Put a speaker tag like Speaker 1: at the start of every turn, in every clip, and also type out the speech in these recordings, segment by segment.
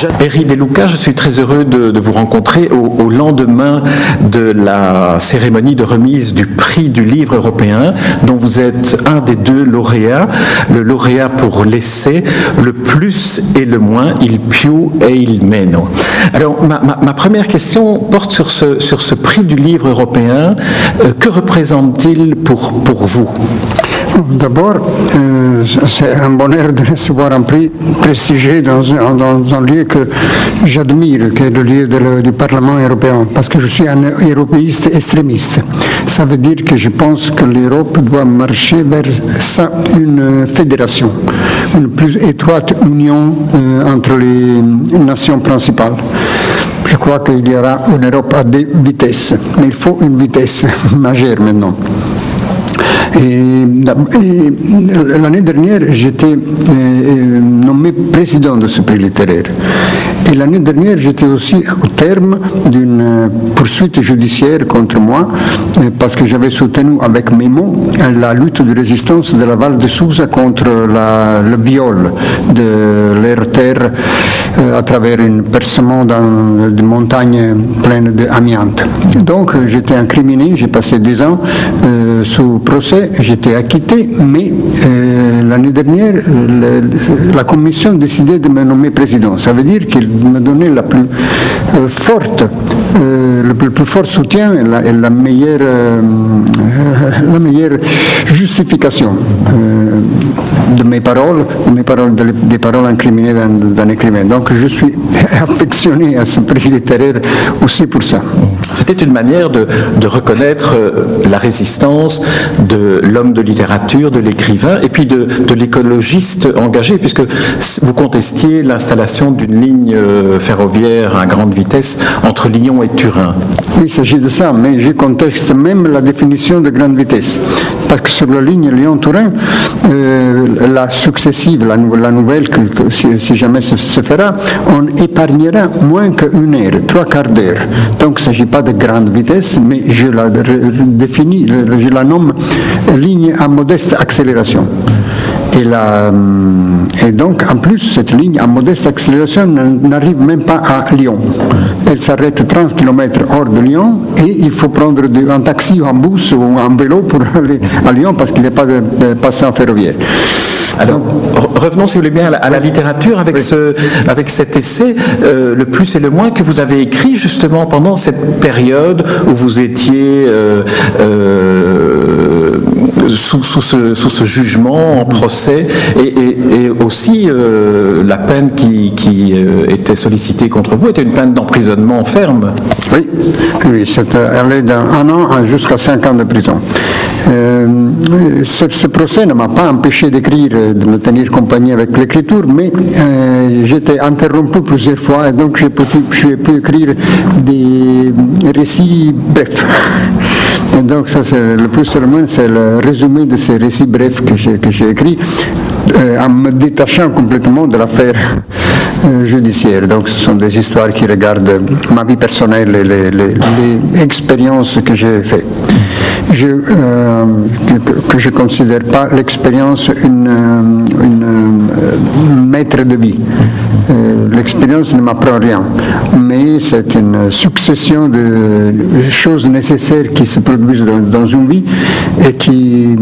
Speaker 1: Jeanne Deluca, je suis très heureux de, vous rencontrer au, lendemain de la cérémonie de remise du prix du livre européen, dont vous êtes un des deux lauréats, le lauréat pour l'essai Le plus et le moins, il più et il meno. Alors, ma, première question porte sur ce, prix du livre européen. Euh, que représente-t-il pour vous?
Speaker 2: D'abord, euh, c'est un bonheur de recevoir un prix prestigieux dans, dans un lieu que j'admire, qui est le lieu de, du Parlement européen, parce que je suis un européiste extrémiste. Ça veut dire que je pense que l'Europe doit marcher vers une fédération, une plus étroite union euh, entre les nations principales. Je crois qu'il y aura une Europe à deux vitesses, mais il faut une vitesse majeure maintenant. L'année dernière, j'étais euh, nommé président de ce prix littéraire. Et l'année dernière, j'étais aussi au terme d'une poursuite judiciaire contre moi euh, parce que j'avais soutenu avec mes mots la lutte de résistance de la Val de Souza contre la, le viol de leur terre euh, à travers un percement dans des montagnes pleines d'amiante. Donc j'étais incriminé, j'ai passé des ans euh, sous procès, j'étais acquitté, mais euh, l'année dernière, la commission décidait de me nommer président. Ça veut dire qu'il me donnait la plus euh, forte, euh, le, plus, fort soutien et la, meilleure, la meilleure justification de mes paroles, mes paroles de, des paroles incriminées dans écrivain. Donc je suis affectionné à ce prix littéraire aussi pour ça.
Speaker 1: C'était une manière de, reconnaître la résistance de l'homme de littérature, de l'écrivain, et puis de l'écologiste engagé, puisque vous contestiez l'installation d'une ligne ferroviaire à grande vitesse entre Lyon et Turin.
Speaker 2: Il s'agit de ça, mais je conteste même la définition de grande vitesse. Parce que sur la ligne Lyon-Turin, euh, la successive, la, nouvelle, que, si, jamais se, se, fera, on épargnera moins qu'une heure, trois quarts d'heure. Donc il ne s'agit pas de grande vitesse, mais je la définis, je la nomme ligne à modeste accélération. Et, la, et, donc, en plus, cette ligne à modeste accélération n'arrive même pas à Lyon. Elle s'arrête 30 km hors de Lyon et il faut prendre un taxi ou un bus ou un vélo pour aller à Lyon parce qu'il n'y a pas de, de passant ferroviaire.
Speaker 1: Alors, revenons, si vous voulez bien, à la, à la littérature avec, oui. ce, avec cet essai, euh, le plus et le moins, que vous avez écrit justement pendant cette période où vous étiez euh, euh, sous, sous, ce, sous, ce, jugement en procès et, et, et aussi euh, la peine qui, euh, était sollicitée contre vous était une peine d'emprisonnement ferme.
Speaker 2: Oui, oui c'était allé d'un an jusqu'à cinq ans de prison. Euh, ce, procès ne m'a pas empêché d'écrire, de me tenir compagnie avec l'écriture, mais j'étais interrompu plusieurs fois et donc j'ai pu, pu, écrire des récits brefs. Et donc ça, c'est le plus seulement, c'est le résumé de ces récits brefs que j'ai, écrits euh, en me détachant complètement de l'affaire euh, judiciaire. Donc ce sont des histoires qui regardent ma vie personnelle et les expériences que j'ai faites. Je, euh, que, je ne considère pas l'expérience une, une maître de vie. l'expérience ne m'apprend rien, mais c'est une succession de choses nécessaires qui se produisent dans, une vie et qui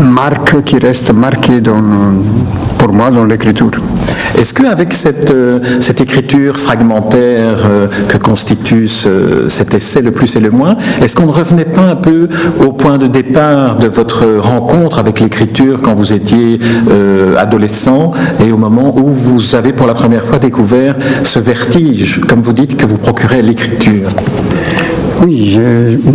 Speaker 2: marquent, qui restent marquées pour moi dans l'écriture.
Speaker 1: Est-ce qu'avec cette, euh, cette écriture fragmentaire euh, que constitue ce, cet essai, le plus et le moins, est-ce qu'on ne revenait pas un peu au point de départ de votre rencontre avec l'écriture quand vous étiez euh, adolescent et au moment où vous avez pour la première fois découvert ce vertige, comme vous dites, que vous procurait l'écriture?
Speaker 2: Oui,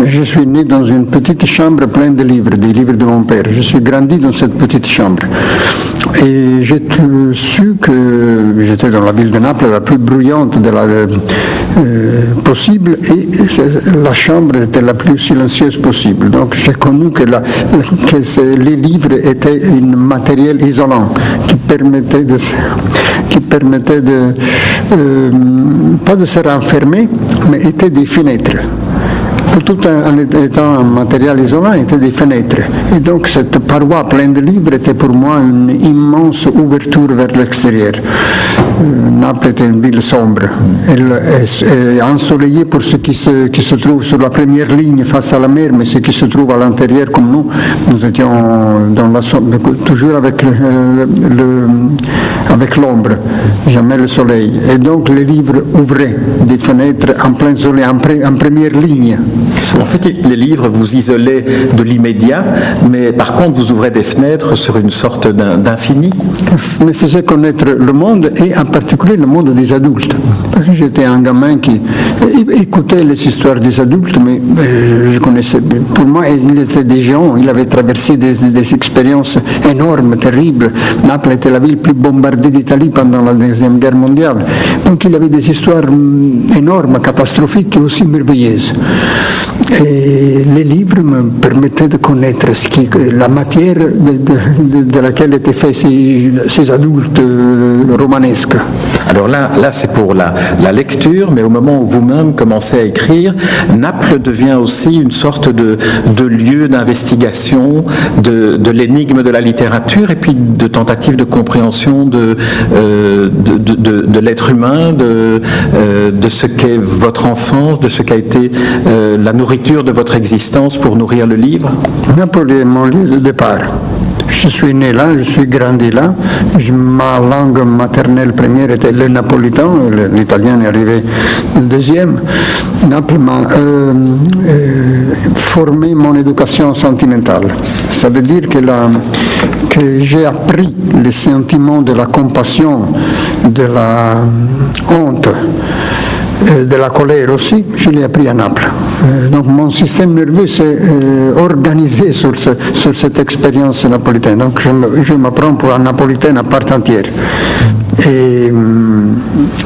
Speaker 2: je, suis né dans une petite chambre pleine de livres, des livres de mon père. Je suis grandi dans cette petite chambre. Et j'ai su que j'étais dans la ville de Naples, la plus bruyante euh, possible, et la chambre était la plus silencieuse possible. Donc j'ai connu que les livres étaient un matériel isolant qui permettait de, qui permettait de euh, pas de se renfermer, mais était des fenêtres tout en étant un matériel isolant était des fenêtres. Et donc cette paroi pleine de livres était pour moi une immense ouverture vers l'extérieur. Euh, Naples était une ville sombre. Elle est ensoleillée pour ceux qui se, trouvent sur la première ligne face à la mer, mais ceux qui se trouvent à l'intérieur comme nous, nous étions toujours le, avec l'ombre, jamais le soleil. Et donc les livres ouvraient des fenêtres en plein soleil, en première ligne.
Speaker 1: En fait, les livres vous isolaient de l'immédiat, mais par contre, vous ouvrez des fenêtres sur une sorte d'infini.
Speaker 2: Me faisait connaître le monde et en particulier le monde des adultes. J'étais un gamin qui écoutait les histoires des adultes, mais euh, je connaissais. Pour moi, il était des gens, il avait traversé des, des expériences énormes, terribles. Naples était la ville plus bombardée d'Italie pendant la Deuxième Guerre mondiale. Donc il avait des histoires hum, énormes, catastrophiques et aussi merveilleuses. Et les livres me permettaient de connaître ce qui, la matière de, laquelle étaient faits ces, adultes euh, romanesques.
Speaker 1: Alors là, c'est pour la, lecture, mais au moment où vous-même commencez à écrire, Naples devient aussi une sorte de, lieu d'investigation de, l'énigme de la littérature et puis de tentative de compréhension de, euh, l'être humain, de, euh, de ce qu'est votre enfance, de ce qu'a été la nourriture de votre existence pour nourrir le livre
Speaker 2: Napoli est mon lieu de départ. Je suis né là, je suis grandi là. ma langue maternelle première était le napolitain, l'italien est arrivé deuxième. Naples m'a euh, euh, formé mon éducation sentimentale. Ça veut dire que, que j'ai appris les sentiments de la compassion, de la honte de la colère aussi, je l'ai appris à Naples. Euh, donc mon système nerveux s'est euh, organisé sur, sur, cette expérience napolitaine. Donc je m'apprends pour un napolitain à part entière. Et, hum,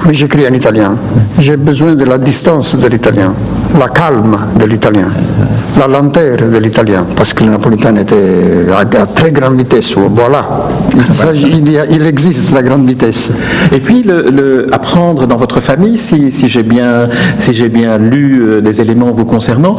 Speaker 2: mais j'écris en italien. J'ai besoin de la distance de l'italien, la calme de l'italien, la lenteur de l'italien, parce que le napolitain était à, très grande vitesse. Voilà, il, existe la grande vitesse.
Speaker 1: Et puis, le, apprendre dans votre famille, si, j'ai bien, si bien lu euh, des éléments vous concernant,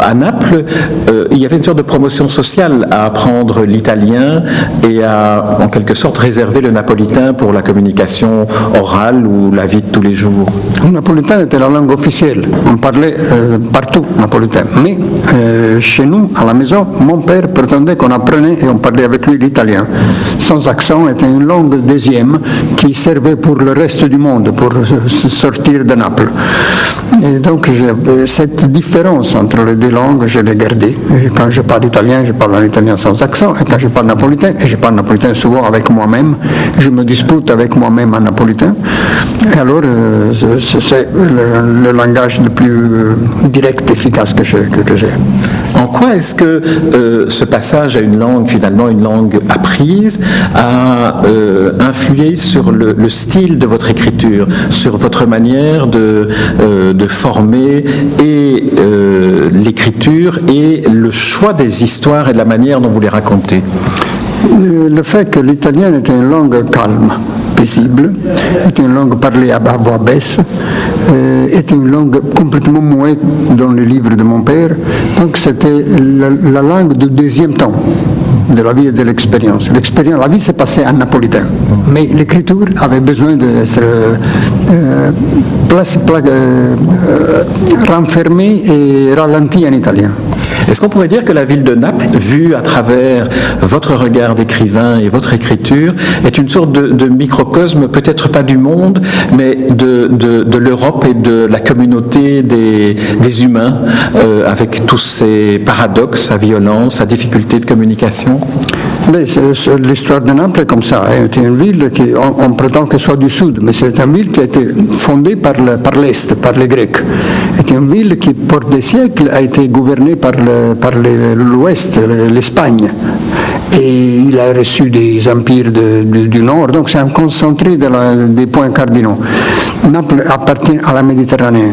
Speaker 1: à Naples, euh, il y avait une sorte de promotion sociale à apprendre l'italien et à, en quelque sorte, réserver le napolitain pour la communication orale ou la vie de tous les jours
Speaker 2: Le napolitain était la langue officielle. On parlait euh, partout napolitain. Mais euh, chez nous, à la maison, mon père prétendait qu'on apprenait et on parlait avec lui l'italien. Sans accent était une langue deuxième qui servait pour le reste du monde, pour sortir de Naples. Et donc cette différence entre les deux langues, je l'ai gardée. Quand je parle italien, je parle en italien sans accent. Et quand je parle napolitain, et je parle napolitain souvent avec moi-même, je me dispute avec moi-même en napolitain. Et alors, euh, c'est le, langage le plus euh, direct, efficace que j'ai.
Speaker 1: En quoi est-ce que euh, ce passage à une langue, finalement une langue apprise, a influé sur le, style de votre écriture, sur votre manière de, de former et l'écriture et le choix des histoires et de la manière dont vous les racontez?
Speaker 2: Le fait que l'italien était une langue calme, paisible, était une langue parlée à voix basse, euh, était une langue complètement muette dans les livres de mon père. Donc c'était la, langue du deuxième temps de la vie et de l'expérience. L'expérience, la vie s'est passée en napolitain, mais l'écriture avait besoin d'être euh, euh, euh, renfermée et ralentie en italien.
Speaker 1: Est-ce qu'on pourrait dire que la ville de Naples, vue à travers votre regard d'écrivain et votre écriture, est une sorte de, microcosme, peut-être pas du monde, mais de, l'Europe et de la communauté des, humains, euh, avec tous ces paradoxes, sa violence, sa difficulté de communication?
Speaker 2: L'histoire de Naples est comme ça. C'est une ville qui, on, prétend qu'elle soit du sud, mais c'est une ville qui a été fondée par l'Est, par, les Grecs. C'est une ville qui, pour des siècles, a été gouvernée par l'Ouest, l'Espagne et il a reçu des empires du Nord, donc c'est un concentré des points cardinaux. Naples appartient à la Méditerranée.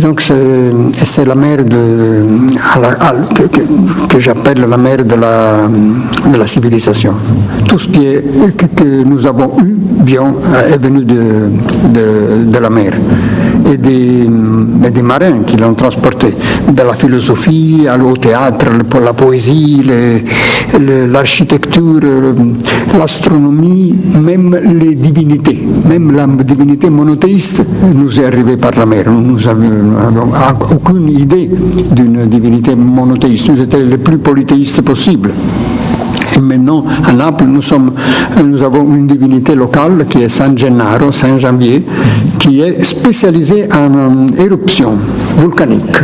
Speaker 2: Donc c'est la mer de, que, j'appelle la mer de la, civilisation. Tout ce qui est, que, nous avons eu vient, est venu de, la mer et des, des marins qui l'ont transporté, de la philosophie au théâtre, pour la poésie, l'architecture, l'astronomie, même les divinités, même la divinité monothéiste nous est arrivée par la mer. Nous n'avons aucune idée d'une divinité monothéiste. Nous étions les plus polythéistes possibles. Maintenant, à Naples, nous, avons une divinité locale qui est San Gennaro, Saint Janvier, qui est spécialisée en éruption volcanique.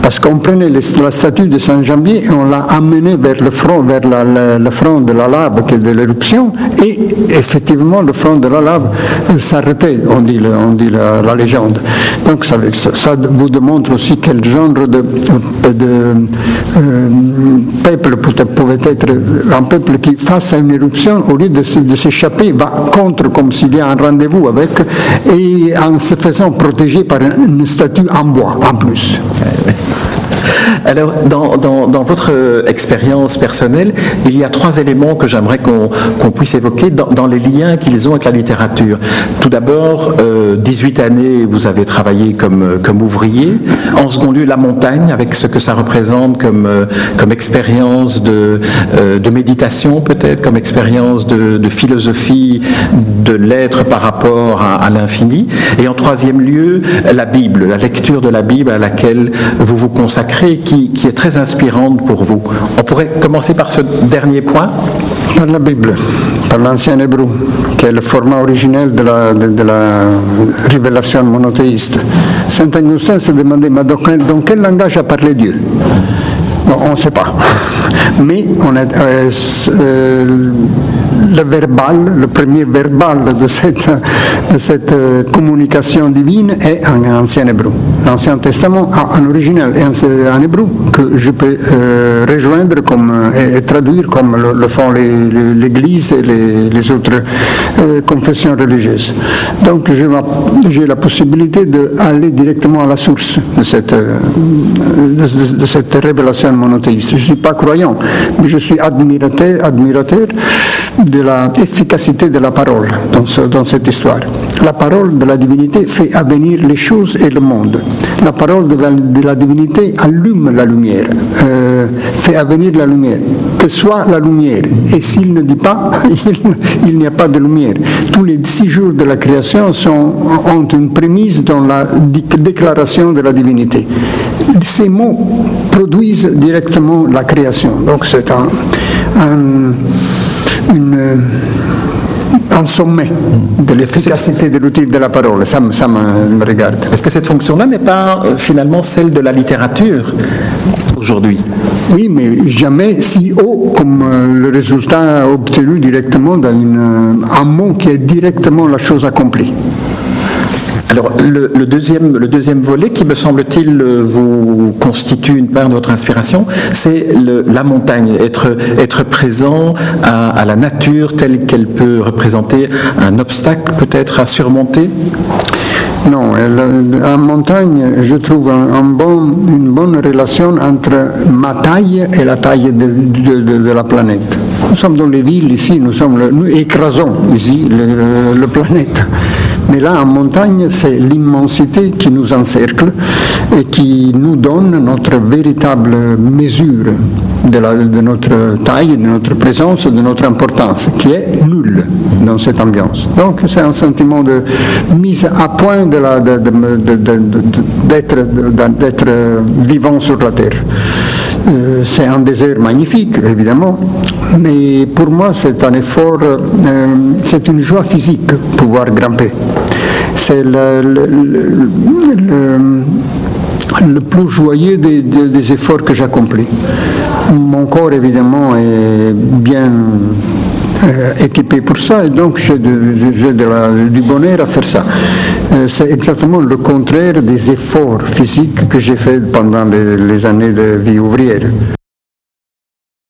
Speaker 2: Parce qu'on prenait la statue de Saint Janvier et on l'a amenée vers le front, vers le front de la lave qui est de l'éruption, et effectivement, le front de la lave s'arrêtait, on dit, la, légende. Donc ça, vous démontre aussi quel genre de, euh, peuple pouvait être peuple qui, face à une éruption, au lieu de, s'échapper, va contre comme s'il y a un rendez-vous avec, et en se faisant protéger par une statue en bois en plus.
Speaker 1: Alors, dans, votre euh, expérience personnelle, il y a trois éléments que j'aimerais qu'on puisse évoquer dans, les liens qu'ils ont avec la littérature. Tout d'abord, 18 euh, années, vous avez travaillé comme, euh, comme ouvrier. En second lieu, la montagne, avec ce que ça représente comme, expérience de, de méditation, peut-être, comme expérience de, philosophie de l'être par rapport à, l'infini. Et en troisième lieu, la Bible, la lecture de la Bible à laquelle vous vous consacrez, qui est très inspirante pour vous. On pourrait commencer par ce dernier point
Speaker 2: Par la Bible, par l'ancien hébreu, qui est le format originel de la, révélation monothéiste. Saint Augustin se demandait, mais dans quel, langage a parlé Dieu? On ne sait pas. Mais on euh, euh, le verbal, le premier verbal de cette, cette euh, communication divine est en ancien hébreu. L'Ancien Testament a un original en hébreu que je peux rejoindre comme, et, traduire comme le, font l'Église et les, autres confessions religieuses. Donc j'ai la possibilité d'aller directement à la source de cette, de cette révélation monothéiste. Je ne suis pas croyant, mais je suis admirateur, admirateur de l'efficacité de la parole dans, dans, cette histoire. La parole de la divinité fait avenir les choses et le monde. La parole de la, divinité allume la lumière, euh, fait avenir la lumière. Que soit la lumière. Et s'il ne dit pas, il, n'y a pas de lumière. Tous les six jours de la création sont, ont une prémisse dans la déclaration de la divinité. Ces mots produisent directement la création. Donc c'est un, un, sommet de l'efficacité de l'outil de la parole. Ça, ça me, regarde.
Speaker 1: Est-ce que cette fonction-là n'est pas euh, finalement celle de la littérature aujourd'hui?
Speaker 2: Oui, mais jamais si haut comme euh, le résultat obtenu directement dans euh, un mot qui est directement la chose accomplie.
Speaker 1: Alors, le, deuxième, le deuxième volet qui, me semble-t-il, vous constitue une part de votre inspiration, c'est la montagne, être, être présent à, la nature telle qu'elle peut représenter un obstacle peut-être à surmonter?
Speaker 2: Non, en montagne, je trouve une bonne relation entre ma taille et la taille de, la planète. Nous sommes dans les villes ici, nous, sommes nous écrasons ici le, le planète. Mais là, en montagne, c'est l'immensité qui nous encercle et qui nous donne notre véritable mesure de, notre taille, de notre présence, de notre importance, qui est nulle dans cette ambiance. Donc c'est un sentiment de mise à point d'être vivant sur la Terre. Euh, c'est un désert magnifique, évidemment, mais pour moi, c'est un effort, euh, c'est une joie physique pouvoir grimper. C'est le, plus joyeux des, efforts que j'accomplis. Mon corps, évidemment, est bien équipé pour ça et donc j'ai du bonheur à faire ça. c'est exactement le contraire des efforts physiques que j'ai fait pendant les années de vie ouvrière.